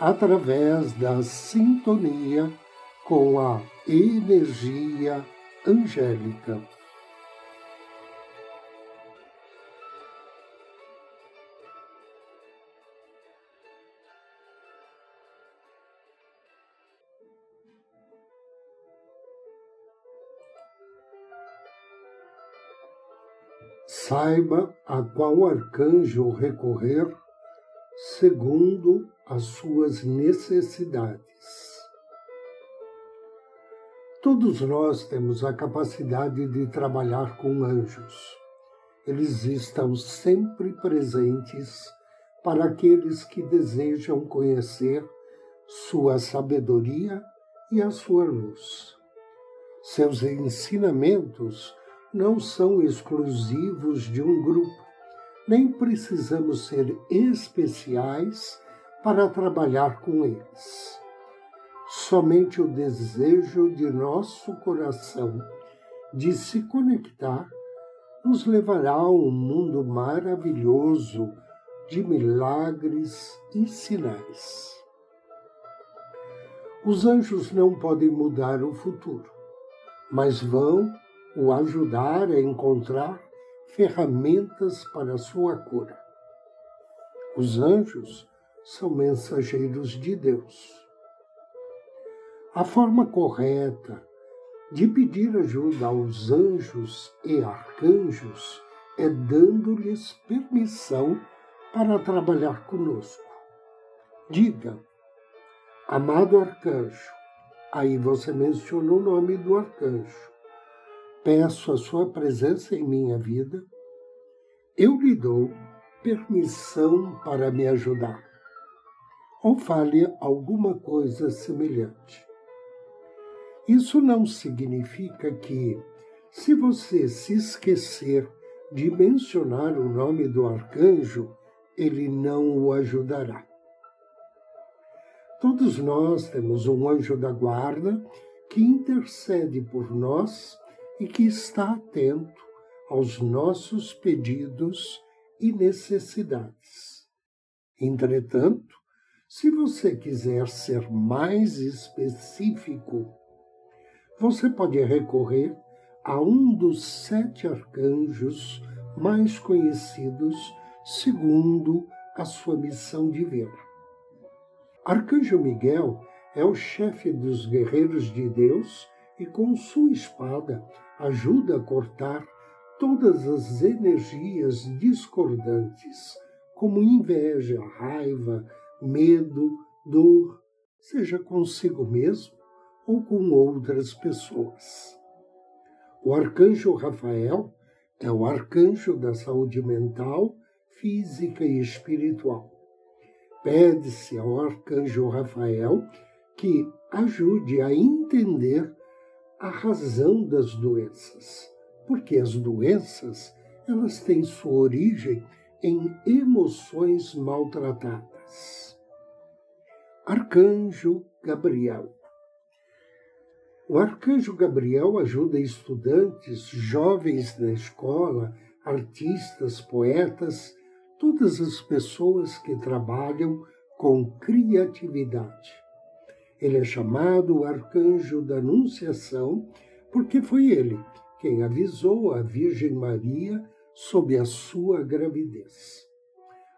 através da sintonia com a energia angélica. Saiba a qual arcanjo recorrer segundo as suas necessidades. Todos nós temos a capacidade de trabalhar com anjos. Eles estão sempre presentes para aqueles que desejam conhecer sua sabedoria e a sua luz. Seus ensinamentos não são exclusivos de um grupo nem precisamos ser especiais para trabalhar com eles. Somente o desejo de nosso coração de se conectar nos levará a um mundo maravilhoso de milagres e sinais. Os anjos não podem mudar o futuro, mas vão o ajudar a encontrar ferramentas para a sua cura. Os anjos são mensageiros de Deus. A forma correta de pedir ajuda aos anjos e arcanjos é dando-lhes permissão para trabalhar conosco. Diga, amado arcanjo, aí você menciona o nome do arcanjo peço a sua presença em minha vida, eu lhe dou permissão para me ajudar. Ou fale alguma coisa semelhante. Isso não significa que, se você se esquecer de mencionar o nome do arcanjo, ele não o ajudará. Todos nós temos um anjo da guarda que intercede por nós e que está atento aos nossos pedidos e necessidades. Entretanto, se você quiser ser mais específico, você pode recorrer a um dos sete arcanjos mais conhecidos segundo a sua missão divina. Arcanjo Miguel é o chefe dos guerreiros de Deus e com sua espada ajuda a cortar todas as energias discordantes, como inveja, raiva, medo, dor, seja consigo mesmo ou com outras pessoas. O arcanjo Rafael é o arcanjo da saúde mental, física e espiritual. Pede-se ao arcanjo Rafael que ajude a entender a razão das doenças, porque as doenças elas têm sua origem em emoções maltratadas. Arcanjo Gabriel. O arcanjo Gabriel ajuda estudantes, jovens na escola, artistas, poetas, todas as pessoas que trabalham com criatividade ele é chamado o arcanjo da Anunciação, porque foi ele quem avisou a Virgem Maria sobre a sua gravidez.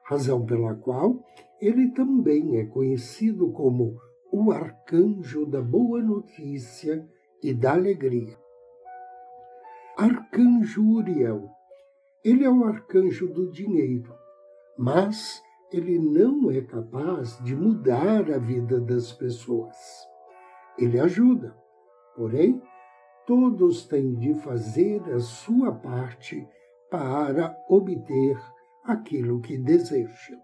Razão pela qual ele também é conhecido como o arcanjo da boa notícia e da alegria. Arcanjo Uriel. Ele é o arcanjo do dinheiro, mas ele não é capaz de mudar a vida das pessoas. Ele ajuda, porém, todos têm de fazer a sua parte para obter aquilo que desejam.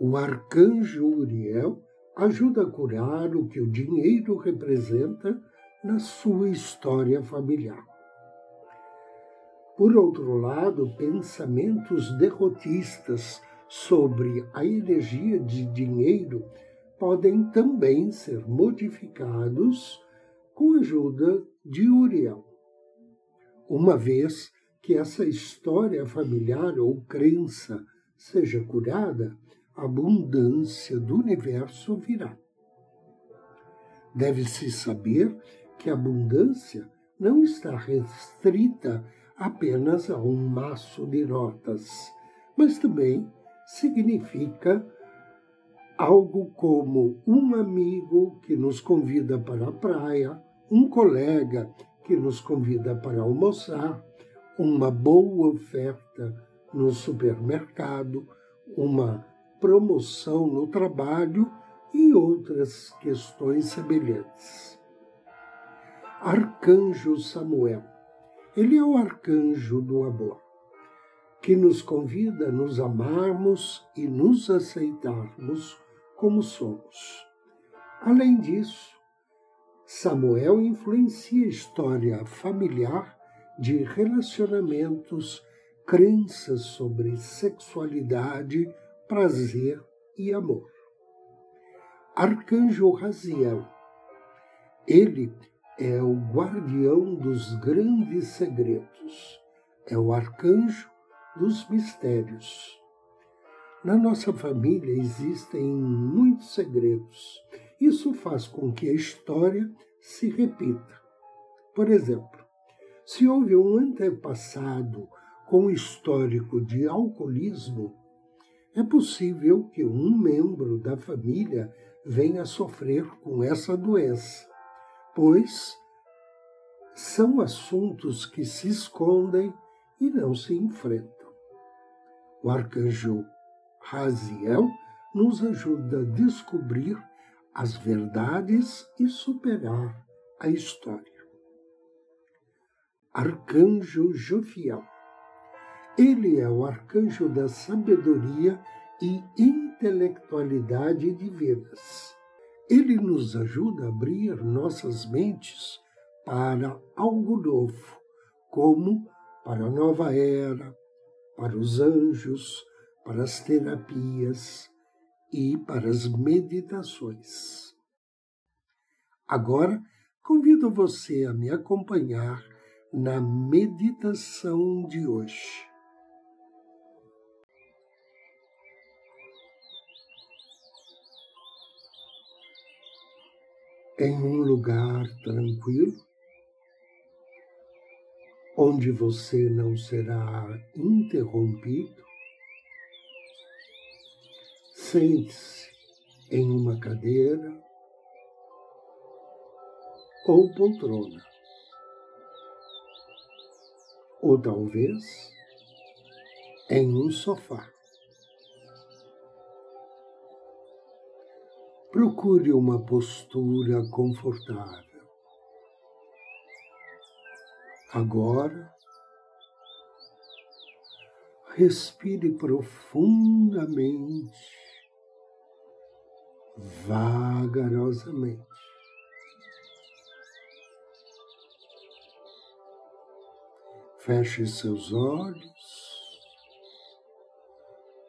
O arcanjo Uriel ajuda a curar o que o dinheiro representa na sua história familiar. Por outro lado, pensamentos derrotistas sobre a energia de dinheiro podem também ser modificados com a ajuda de Uriel. Uma vez que essa história familiar ou crença seja curada, a abundância do universo virá. Deve-se saber que a abundância não está restrita apenas a um maço de notas, mas também significa algo como um amigo que nos convida para a praia, um colega que nos convida para almoçar, uma boa oferta no supermercado, uma promoção no trabalho e outras questões semelhantes. Arcanjo Samuel. Ele é o arcanjo do amor que nos convida a nos amarmos e nos aceitarmos como somos. Além disso, Samuel influencia a história familiar de relacionamentos, crenças sobre sexualidade, prazer e amor. Arcanjo Raziel. Ele é o guardião dos grandes segredos. É o arcanjo dos mistérios. Na nossa família existem muitos segredos. Isso faz com que a história se repita. Por exemplo, se houve um antepassado com histórico de alcoolismo, é possível que um membro da família venha a sofrer com essa doença, pois são assuntos que se escondem e não se enfrentam. O arcanjo Raziel nos ajuda a descobrir as verdades e superar a história. Arcanjo Jofiel. Ele é o arcanjo da sabedoria e intelectualidade divinas. Ele nos ajuda a abrir nossas mentes para algo novo, como para a nova era, para os anjos, para as terapias e para as meditações. Agora, convido você a me acompanhar na meditação de hoje. Em um lugar tranquilo, onde você não será interrompido, sente-se em uma cadeira ou poltrona, ou talvez em um sofá. Procure uma postura confortável. Agora, respire profundamente, vagarosamente. Feche seus olhos,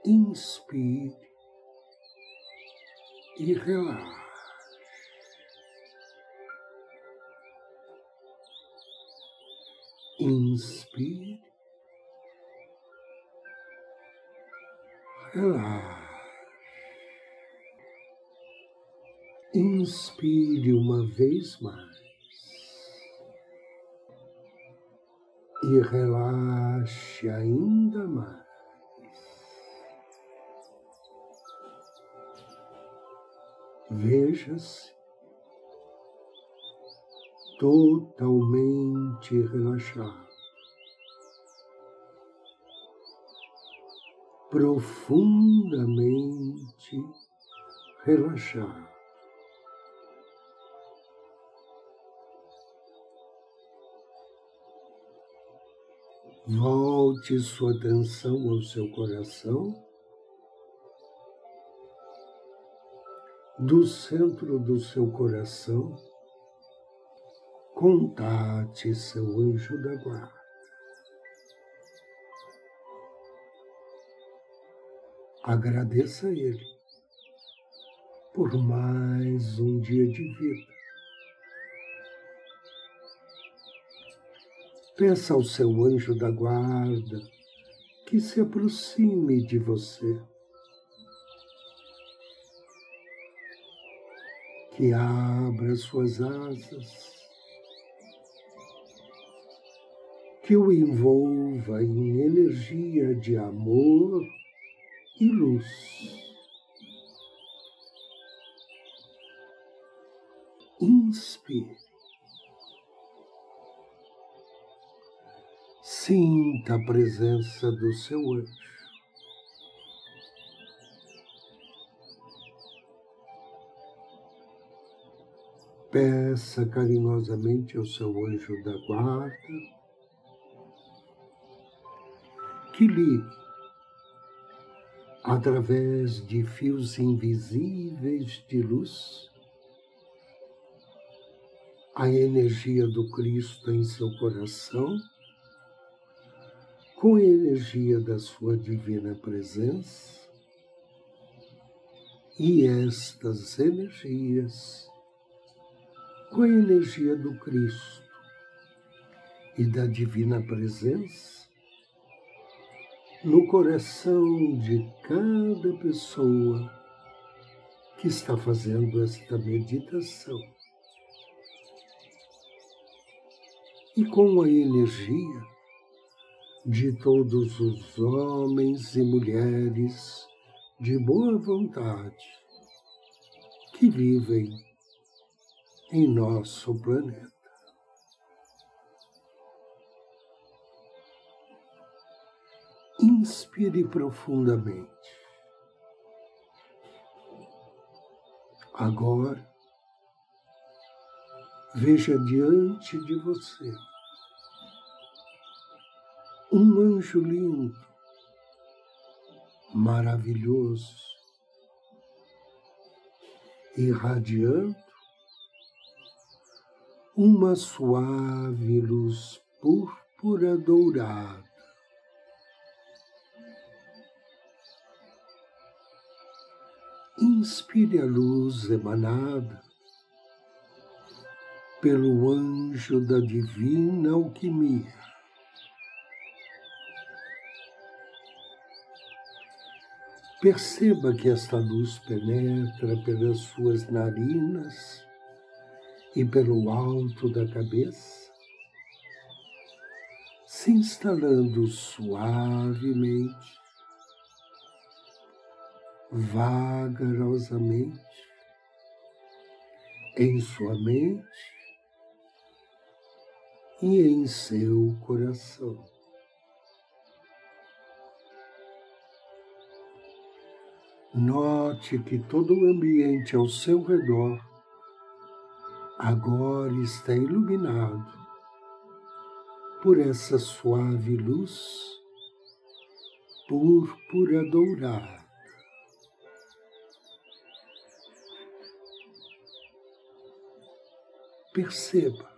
inspire e relaxe. Inspire. Relaxe. Inspire uma vez mais. E relaxe ainda mais. Veja-se totalmente relaxado, profundamente relaxado. Volte sua atenção ao seu coração do centro do seu coração, contate seu anjo da guarda. Agradeça a Ele por mais um dia de vida. Peça ao seu anjo da guarda que se aproxime de você que abra suas asas, que o envolva em energia de amor e luz. Inspire. Sinta a presença do seu anjo. Peça carinhosamente ao seu anjo da guarda que ligue, através de fios invisíveis de luz, a energia do Cristo em seu coração com a energia da sua divina presença e estas energias com a energia do Cristo e da divina presença no coração de cada pessoa que está fazendo esta meditação. E com a energia de todos os homens e mulheres de boa vontade que vivem em nosso planeta. Inspire profundamente. Agora, veja diante de você um anjo lindo, maravilhoso, irradiando uma suave luz púrpura dourada. Inspire a luz emanada pelo anjo da divina alquimia. Perceba que esta luz penetra pelas suas narinas e pelo alto da cabeça, se instalando suavemente, vagarosamente em sua mente e em seu coração. Note que todo o ambiente ao seu redor agora está iluminado por essa suave luz púrpura dourada. Perceba,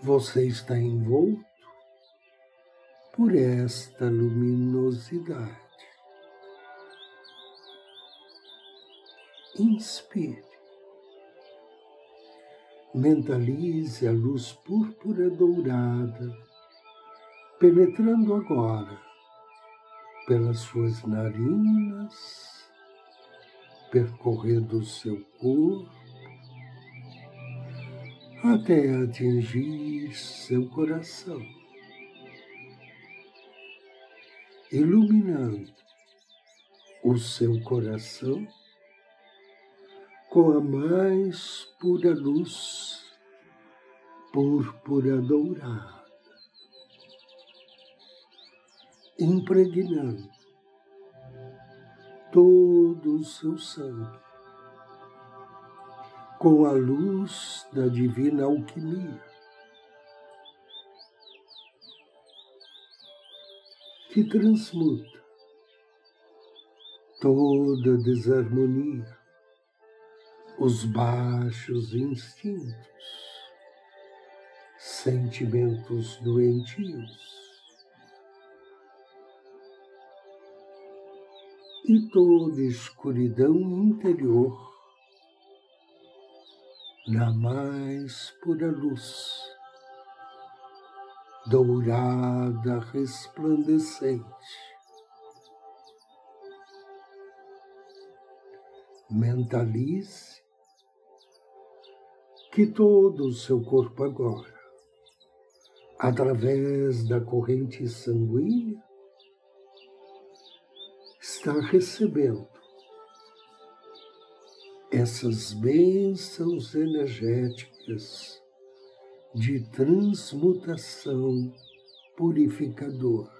você está envolto por esta luminosidade. Inspire mentalize a luz púrpura dourada, penetrando agora pelas suas narinas, percorrendo o seu corpo, até atingir seu coração, iluminando o seu coração com a mais pura luz, púrpura dourada, impregnando todo o seu sangue com a luz da divina alquimia, que transmuta toda desarmonia, os baixos instintos, sentimentos doentios e toda escuridão interior na mais pura luz, dourada, resplandecente. Mentalize que todo o seu corpo agora, através da corrente sanguínea, está recebendo essas bênçãos energéticas de transmutação purificadora.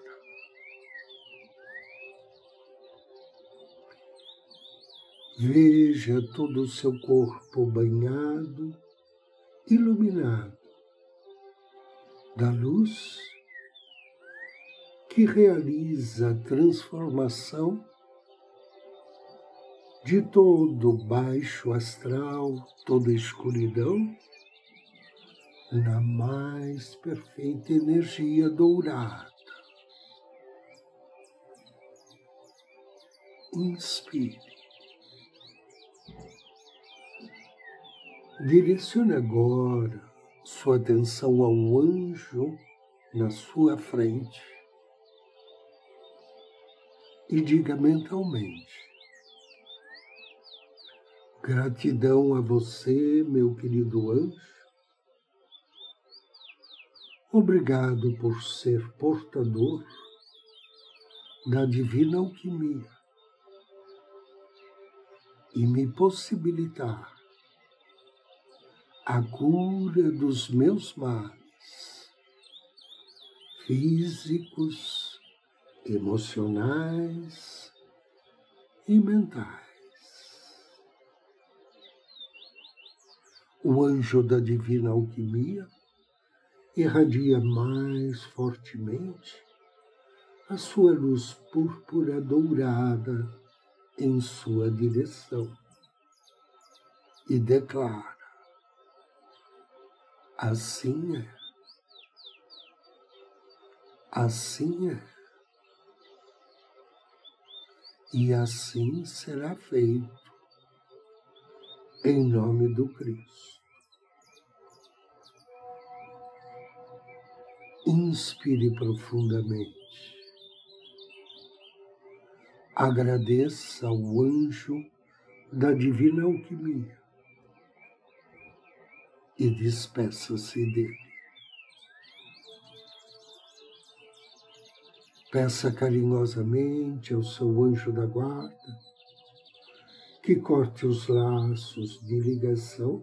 Veja todo o seu corpo banhado, iluminado da luz que realiza a transformação de todo baixo astral, toda escuridão, na mais perfeita energia dourada. Inspire. Direcione agora sua atenção ao anjo na sua frente e diga mentalmente: Gratidão a você, meu querido anjo. Obrigado por ser portador da divina alquimia e me possibilitar a cura dos meus males físicos, emocionais e mentais. O anjo da divina alquimia irradia mais fortemente a sua luz púrpura dourada em sua direção e declara: Assim é. Assim é. E assim será feito, em nome do Cristo. Inspire profundamente. Agradeça ao anjo da divina alquimia e despeça-se dele. Peça carinhosamente ao seu anjo da guarda que corte os laços de ligação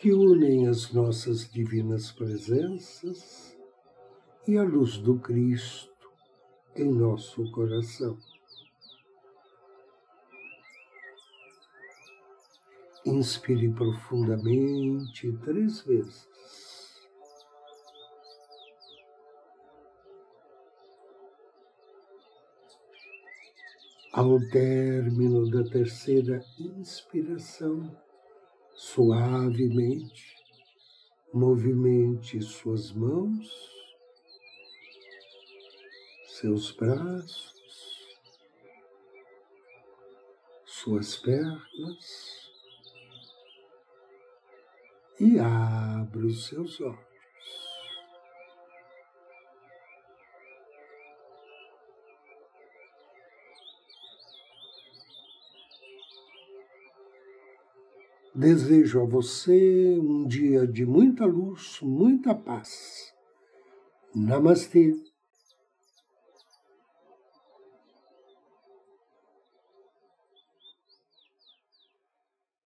que unem as nossas divinas presenças e a luz do Cristo em nosso coração. Inspire profundamente três vezes. Ao término da terceira inspiração, suavemente, movimente suas mãos, seus braços, suas pernas e abra os seus olhos. Desejo a você um dia de muita luz, muita paz. Namastê.